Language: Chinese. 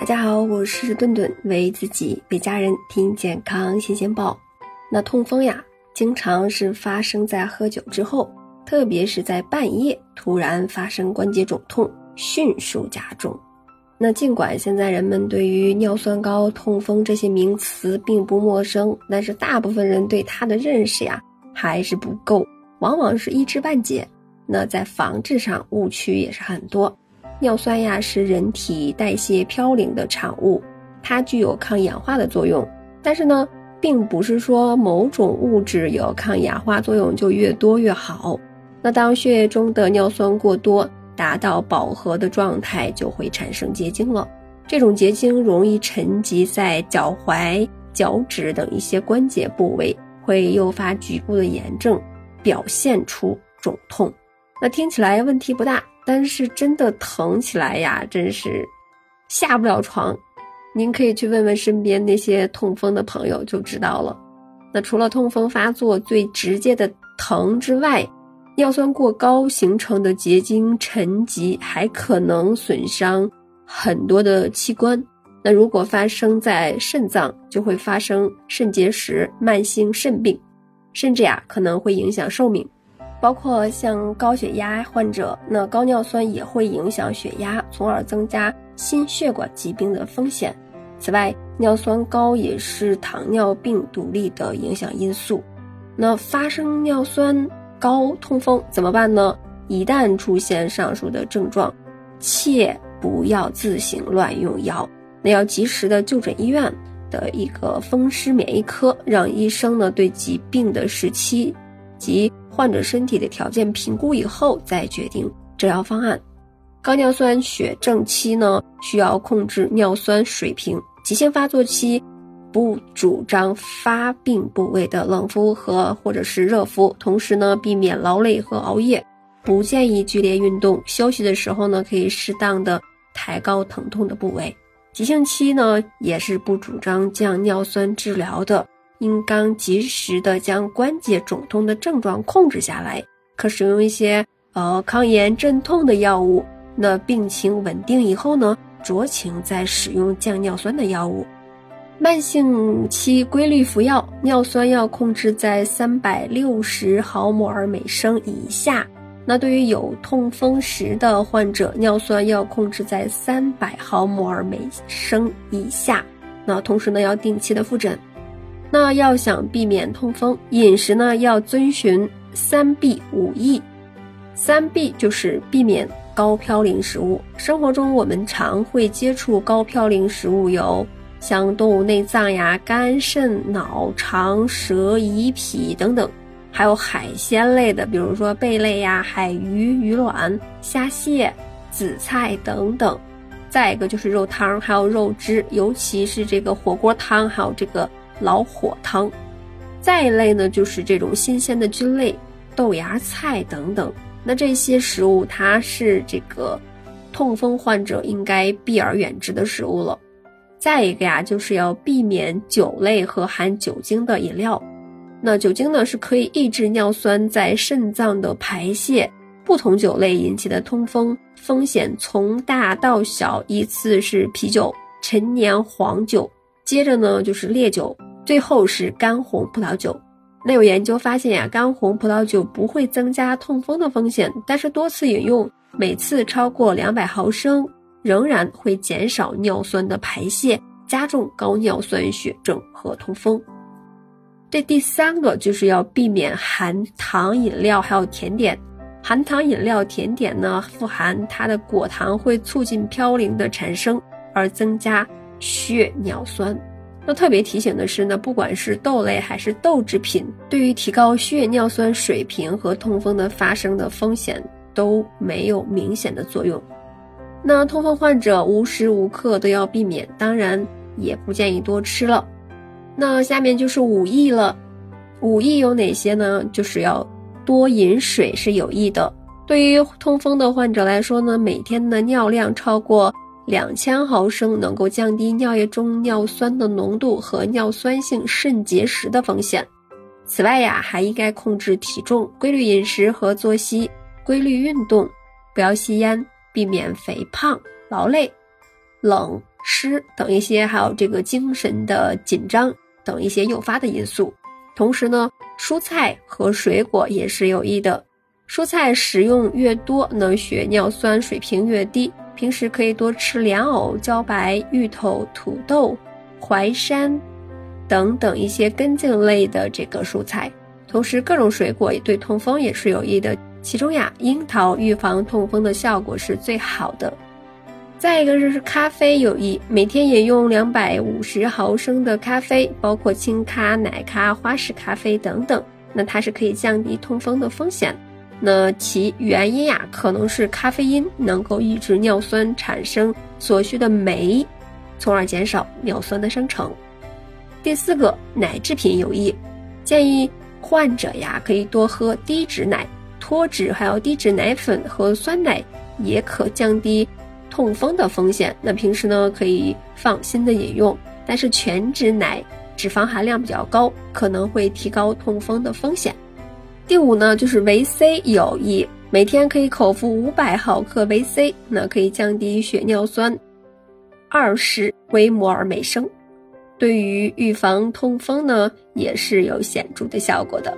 大家好，我是顿顿，为自己为家人听健康新鲜报。那痛风呀，经常是发生在喝酒之后，特别是在半夜突然发生关节肿痛，迅速加重。那尽管现在人们对于尿酸高、痛风这些名词并不陌生，但是大部分人对它的认识呀还是不够，往往是一知半解。那在防治上误区也是很多。尿酸呀是人体代谢嘌呤的产物，它具有抗氧化的作用。但是呢，并不是说某种物质有抗氧化作用就越多越好。那当血液中的尿酸过多，达到饱和的状态，就会产生结晶了。这种结晶容易沉积在脚踝、脚趾等一些关节部位，会诱发局部的炎症，表现出肿痛。那听起来问题不大。但是真的疼起来呀，真是下不了床。您可以去问问身边那些痛风的朋友就知道了。那除了痛风发作最直接的疼之外，尿酸过高形成的结晶沉积还可能损伤很多的器官。那如果发生在肾脏，就会发生肾结石、慢性肾病，甚至呀可能会影响寿命。包括像高血压患者，那高尿酸也会影响血压，从而增加心血管疾病的风险。此外，尿酸高也是糖尿病独立的影响因素。那发生尿酸高痛风怎么办呢？一旦出现上述的症状，切不要自行乱用药，那要及时的就诊医院的一个风湿免疫科，让医生呢对疾病的时期及患者身体的条件评估以后再决定治疗方案。高尿酸血症期呢，需要控制尿酸水平。急性发作期，不主张发病部位的冷敷和或者是热敷。同时呢，避免劳累和熬夜，不建议剧烈运动。休息的时候呢，可以适当的抬高疼痛的部位。急性期呢，也是不主张降尿酸治疗的。应当及时的将关节肿痛的症状控制下来，可使用一些呃抗炎镇痛的药物。那病情稳定以后呢，酌情再使用降尿酸的药物。慢性期规律服药，尿酸要控制在三百六十毫摩尔每升以下。那对于有痛风时的患者，尿酸要控制在三百毫摩尔每升以下。那同时呢，要定期的复诊。那要想避免痛风，饮食呢要遵循三避五益。三避就是避免高嘌呤食物。生活中我们常会接触高嘌呤食物，有像动物内脏呀、肝、肾、脑、肠、舌、胰、脾等等，还有海鲜类的，比如说贝类呀、海鱼、鱼卵、虾蟹、紫菜等等。再一个就是肉汤，还有肉汁，尤其是这个火锅汤，还有这个。老火汤，再一类呢，就是这种新鲜的菌类，豆芽菜等等。那这些食物，它是这个痛风患者应该避而远之的食物了。再一个呀，就是要避免酒类和含酒精的饮料。那酒精呢，是可以抑制尿酸在肾脏的排泄。不同酒类引起的痛风风险从大到小，依次是啤酒、陈年黄酒，接着呢就是烈酒。最后是干红葡萄酒，那有研究发现呀，干红葡萄酒不会增加痛风的风险，但是多次饮用，每次超过两百毫升，仍然会减少尿酸的排泄，加重高尿酸血症和痛风。这第三个就是要避免含糖饮料还有甜点，含糖饮料、甜点呢，富含它的果糖会促进嘌呤的产生，而增加血尿酸。特别提醒的是呢，不管是豆类还是豆制品，对于提高血尿酸水平和痛风的发生的风险都没有明显的作用。那痛风患者无时无刻都要避免，当然也不建议多吃了。那下面就是五益了，五益有哪些呢？就是要多饮水是有益的。对于痛风的患者来说呢，每天的尿量超过。两千毫升能够降低尿液中尿酸的浓度和尿酸性肾结石的风险。此外呀，还应该控制体重，规律饮食和作息，规律运动，不要吸烟，避免肥胖、劳累、冷、湿等一些，还有这个精神的紧张等一些诱发的因素。同时呢，蔬菜和水果也是有益的。蔬菜食用越多，能血尿酸水平越低。平时可以多吃莲藕、茭白、芋头、土豆、淮山等等一些根茎类的这个蔬菜。同时，各种水果也对痛风也是有益的。其中呀，樱桃预防痛风的效果是最好的。再一个就是咖啡有益，每天饮用两百五十毫升的咖啡，包括清咖、奶咖、花式咖啡等等，那它是可以降低痛风的风险。那其原因呀，可能是咖啡因能够抑制尿酸产生所需的酶，从而减少尿酸的生成。第四个，奶制品有益，建议患者呀可以多喝低脂奶、脱脂，还有低脂奶粉和酸奶，也可降低。痛风的风险，那平时呢可以放心的饮用，但是全脂奶脂肪含量比较高，可能会提高痛风的风险。第五呢就是维 C 有益，每天可以口服五百毫克维 C，那可以降低血尿酸二十微摩尔每升，对于预防痛风呢也是有显著的效果的。